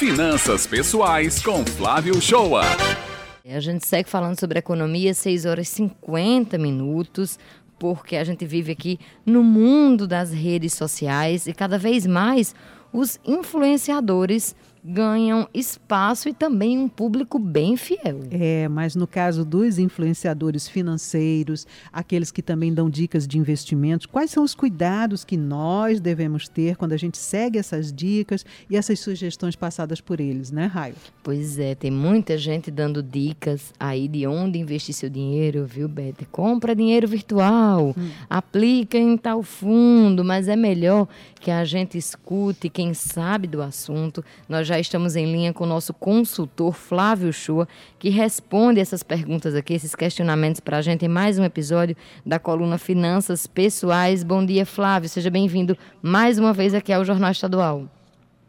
Finanças Pessoais com Flávio Shoa. A gente segue falando sobre economia, 6 horas e 50 minutos, porque a gente vive aqui no mundo das redes sociais e cada vez mais os influenciadores ganham espaço e também um público bem fiel. É, mas no caso dos influenciadores financeiros, aqueles que também dão dicas de investimentos, quais são os cuidados que nós devemos ter quando a gente segue essas dicas e essas sugestões passadas por eles, né, Raio? Pois é, tem muita gente dando dicas aí de onde investir seu dinheiro, viu, Beth? Compra dinheiro virtual, hum. aplica em tal fundo, mas é melhor que a gente escute quem sabe do assunto. Nós já estamos em linha com o nosso consultor Flávio Chua, que responde essas perguntas aqui, esses questionamentos para a gente em mais um episódio da coluna Finanças Pessoais. Bom dia, Flávio. Seja bem-vindo mais uma vez aqui ao Jornal Estadual.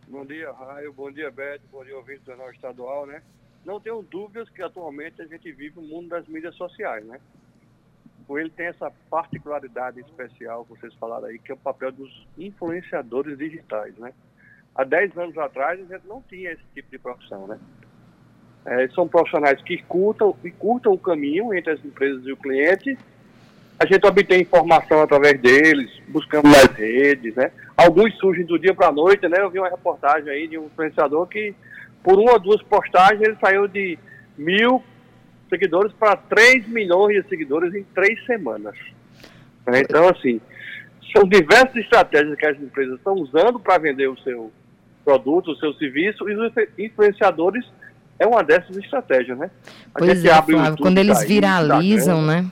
Bom dia, Raio. Bom dia, Beth. Bom dia, ouvinte do Jornal Estadual, né? Não tenho dúvidas que atualmente a gente vive o mundo das mídias sociais, né? ele tem essa particularidade especial que vocês falaram aí, que é o papel dos influenciadores digitais, né? Há 10 anos atrás a gente não tinha esse tipo de profissão, né? É, são profissionais que curtam, e curtam o caminho entre as empresas e o cliente. A gente obtém informação através deles, buscando nas redes, né? Alguns surgem do dia para a noite, né? Eu vi uma reportagem aí de um influenciador que, por uma ou duas postagens, ele saiu de mil seguidores para 3 milhões de seguidores em três semanas. Então, assim, são diversas estratégias que as empresas estão usando para vender o seu, produto, o seu serviço, e os influenciadores é uma dessas estratégias, né? A pois é, Flávio, quando eles viralizam, né?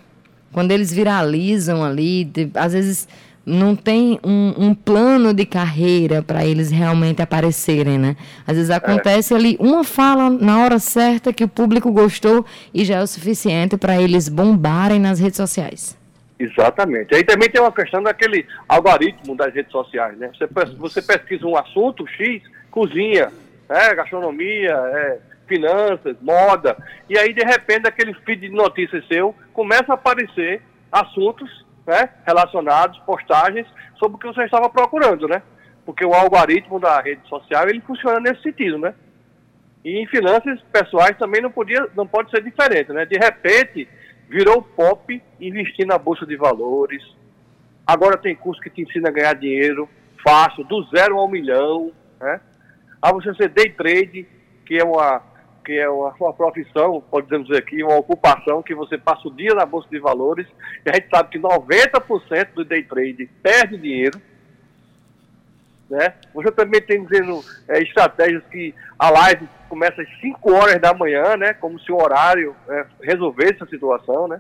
Quando eles viralizam ali, de, às vezes não tem um, um plano de carreira para eles realmente aparecerem, né? Às vezes acontece é. ali uma fala na hora certa que o público gostou e já é o suficiente para eles bombarem nas redes sociais. Exatamente. Aí também tem uma questão daquele algoritmo das redes sociais, né? Você, você pesquisa um assunto X, cozinha, é, gastronomia, é, finanças, moda, e aí de repente aquele feed de notícias seu começa a aparecer assuntos né, relacionados, postagens sobre o que você estava procurando, né? Porque o algoritmo da rede social ele funciona nesse sentido, né? E em finanças pessoais também não podia, não pode ser diferente, né? De repente virou pop investir na bolsa de valores. Agora tem curso que te ensina a ganhar dinheiro fácil, do zero ao milhão, né? A você ser day trade, que é uma que é uma, uma profissão, podemos dizer aqui, uma ocupação que você passa o dia na bolsa de valores, e a gente sabe que 90% do day trade perde dinheiro. Né? Você também tem dizendo é, estratégias que a live começa às 5 horas da manhã, né? Como se o horário é, resolvesse a situação, né?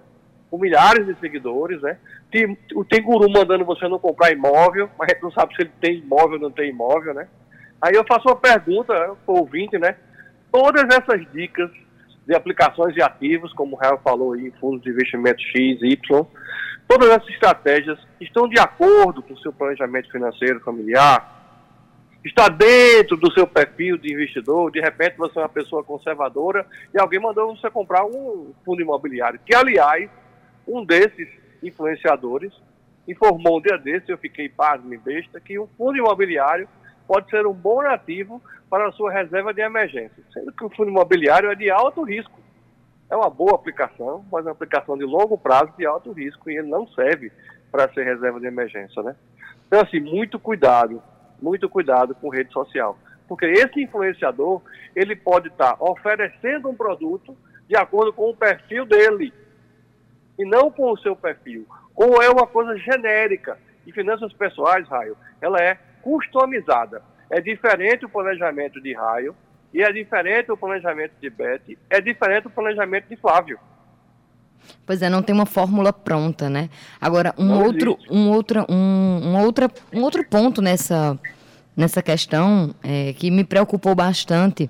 Com milhares de seguidores, né? Tem, tem guru mandando você não comprar imóvel, mas a gente não sabe se ele tem imóvel ou não tem imóvel, né? Aí eu faço uma pergunta para o ouvinte, né? Todas essas dicas de aplicações de ativos, como o Real falou aí, fundos de investimento X, Y, todas essas estratégias estão de acordo com o seu planejamento financeiro familiar, está dentro do seu perfil de investidor, de repente você é uma pessoa conservadora e alguém mandou você comprar um fundo imobiliário, que aliás, um desses influenciadores informou um dia desse, eu fiquei pasmo e besta, que um fundo imobiliário pode ser um bom ativo para a sua reserva de emergência, sendo que o fundo imobiliário é de alto risco. É uma boa aplicação, mas é uma aplicação de longo prazo de alto risco e ele não serve para ser reserva de emergência, né? Então, assim, muito cuidado muito cuidado com rede social. Porque esse influenciador, ele pode estar tá oferecendo um produto de acordo com o perfil dele, e não com o seu perfil. Ou é uma coisa genérica. E finanças pessoais, Raio, ela é customizada. É diferente o planejamento de Raio, e é diferente o planejamento de Beth, é diferente o planejamento de Flávio. Pois é, não tem uma fórmula pronta, né? Agora, um não outro, um, outra, um, um, outra, um outro ponto nessa, nessa questão é, que me preocupou bastante,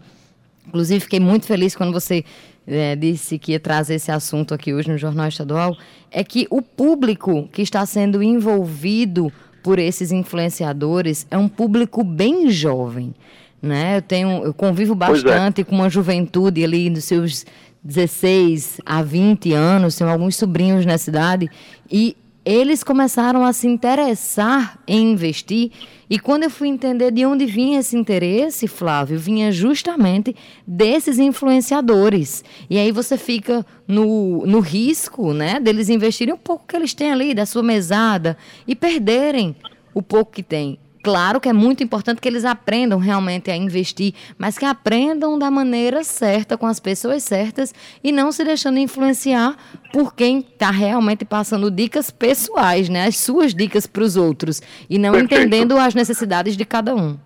inclusive fiquei muito feliz quando você é, disse que ia trazer esse assunto aqui hoje no Jornal Estadual, é que o público que está sendo envolvido por esses influenciadores é um público bem jovem. Né? Eu tenho, eu convivo é. bastante é. com uma juventude ali dos seus 16 a 20 anos, tenho alguns sobrinhos na cidade, e eles começaram a se interessar em investir. E quando eu fui entender de onde vinha esse interesse, Flávio, vinha justamente desses influenciadores. E aí você fica no, no risco né, deles investirem um pouco que eles têm ali, da sua mesada, e perderem o pouco que tem. Claro que é muito importante que eles aprendam realmente a investir, mas que aprendam da maneira certa, com as pessoas certas e não se deixando influenciar por quem está realmente passando dicas pessoais, né? As suas dicas para os outros e não Perfeito. entendendo as necessidades de cada um.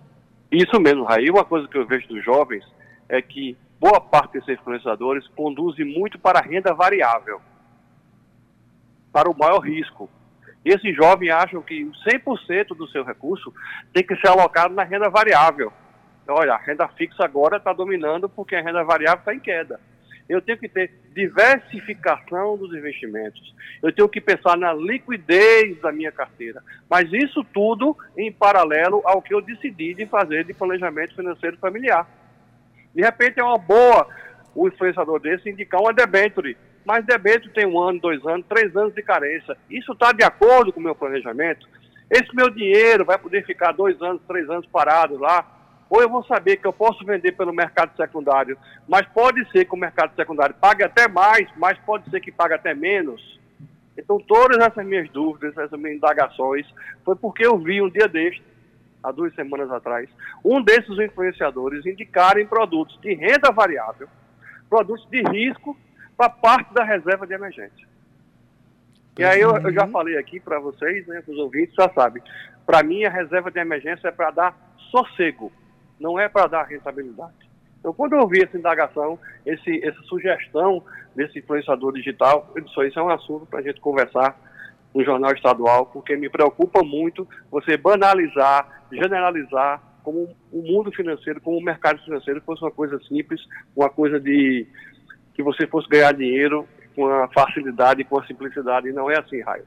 Isso mesmo, Raí. Uma coisa que eu vejo dos jovens é que boa parte desses influenciadores conduzem muito para a renda variável, para o maior risco. E esses jovens acham que 100% do seu recurso tem que ser alocado na renda variável. Então, olha, a renda fixa agora está dominando porque a renda variável está em queda. Eu tenho que ter diversificação dos investimentos. Eu tenho que pensar na liquidez da minha carteira. Mas isso tudo em paralelo ao que eu decidi de fazer de planejamento financeiro familiar. De repente é uma boa o influenciador desse indicar uma debenture mas débito tem um ano, dois anos, três anos de carência. Isso está de acordo com o meu planejamento? Esse meu dinheiro vai poder ficar dois anos, três anos parado lá? Ou eu vou saber que eu posso vender pelo mercado secundário, mas pode ser que o mercado secundário pague até mais, mas pode ser que pague até menos. Então, todas essas minhas dúvidas, essas minhas indagações, foi porque eu vi um dia deste, há duas semanas atrás, um desses influenciadores indicarem produtos de renda variável, produtos de risco para parte da reserva de emergência. E aí eu, eu já uhum. falei aqui para vocês, né, para os ouvintes, já sabem. Para mim, a reserva de emergência é para dar sossego, não é para dar rentabilidade. Então, quando eu ouvi essa indagação, esse, essa sugestão desse influenciador digital, eu disse, isso é um assunto para a gente conversar no jornal estadual, porque me preocupa muito você banalizar, generalizar como o mundo financeiro, como o mercado financeiro fosse uma coisa simples, uma coisa de que você fosse ganhar dinheiro com a facilidade e com a simplicidade. E não é assim, Raio.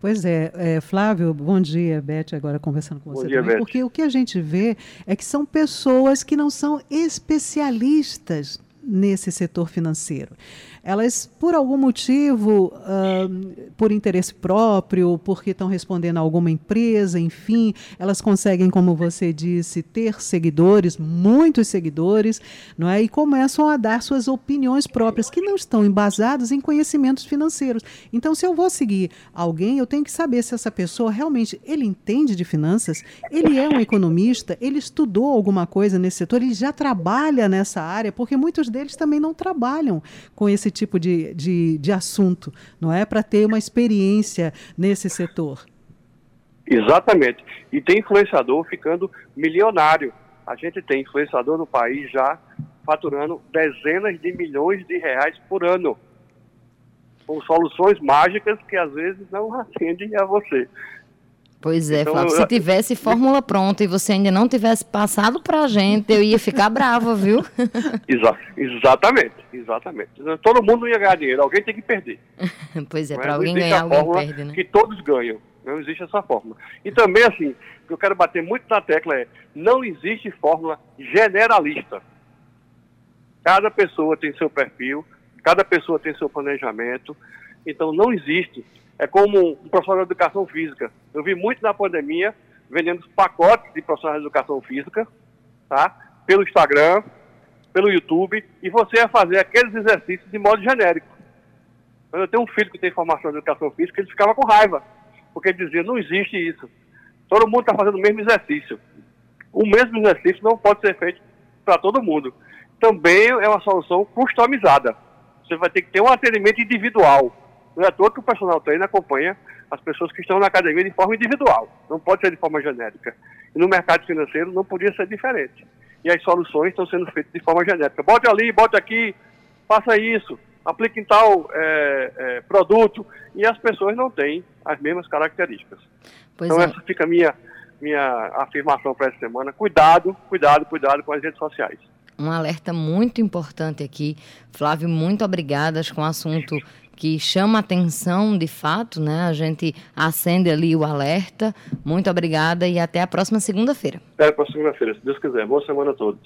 Pois é, é, Flávio, bom dia, Beth, agora conversando com você bom dia, também, Beth. porque o que a gente vê é que são pessoas que não são especialistas nesse setor financeiro elas, por algum motivo, uh, por interesse próprio, porque estão respondendo a alguma empresa, enfim, elas conseguem, como você disse, ter seguidores, muitos seguidores, não é? E começam a dar suas opiniões próprias, que não estão embasadas em conhecimentos financeiros. Então, se eu vou seguir alguém, eu tenho que saber se essa pessoa realmente ele entende de finanças, ele é um economista, ele estudou alguma coisa nesse setor, ele já trabalha nessa área, porque muitos deles também não trabalham com esse esse tipo de, de, de assunto, não é? Para ter uma experiência nesse setor. Exatamente. E tem influenciador ficando milionário. A gente tem influenciador no país já faturando dezenas de milhões de reais por ano. Com soluções mágicas que às vezes não atendem a você. Pois é, então, Flávio. Se tivesse fórmula pronta e você ainda não tivesse passado para a gente, eu ia ficar brava, viu? Exa exatamente, exatamente. Todo mundo ia ganhar dinheiro, alguém tem que perder. pois é, para alguém ganhar, alguém perde, né? Que todos ganham. Não existe essa fórmula. E também, assim, o que eu quero bater muito na tecla é: não existe fórmula generalista. Cada pessoa tem seu perfil, cada pessoa tem seu planejamento. Então, não existe é como um profissional de educação física. Eu vi muito na pandemia vendendo pacotes de profissionais de educação física, tá? Pelo Instagram, pelo YouTube, e você ia fazer aqueles exercícios de modo genérico. Eu tenho um filho que tem formação de educação física, ele ficava com raiva, porque ele dizia, não existe isso. Todo mundo está fazendo o mesmo exercício. O mesmo exercício não pode ser feito para todo mundo. Também é uma solução customizada. Você vai ter que ter um atendimento individual. Não é toa que o personal treino acompanha as pessoas que estão na academia de forma individual, não pode ser de forma genérica. E no mercado financeiro não podia ser diferente. E as soluções estão sendo feitas de forma genérica. Bote ali, bote aqui, faça isso, aplique em tal é, é, produto. E as pessoas não têm as mesmas características. Pois então, é. essa fica a minha, minha afirmação para essa semana. Cuidado, cuidado, cuidado com as redes sociais um alerta muito importante aqui. Flávio, muito obrigada. com o assunto que chama atenção de fato, né? A gente acende ali o alerta. Muito obrigada e até a próxima segunda-feira. Até a próxima segunda-feira, se Deus quiser. Boa semana a todos.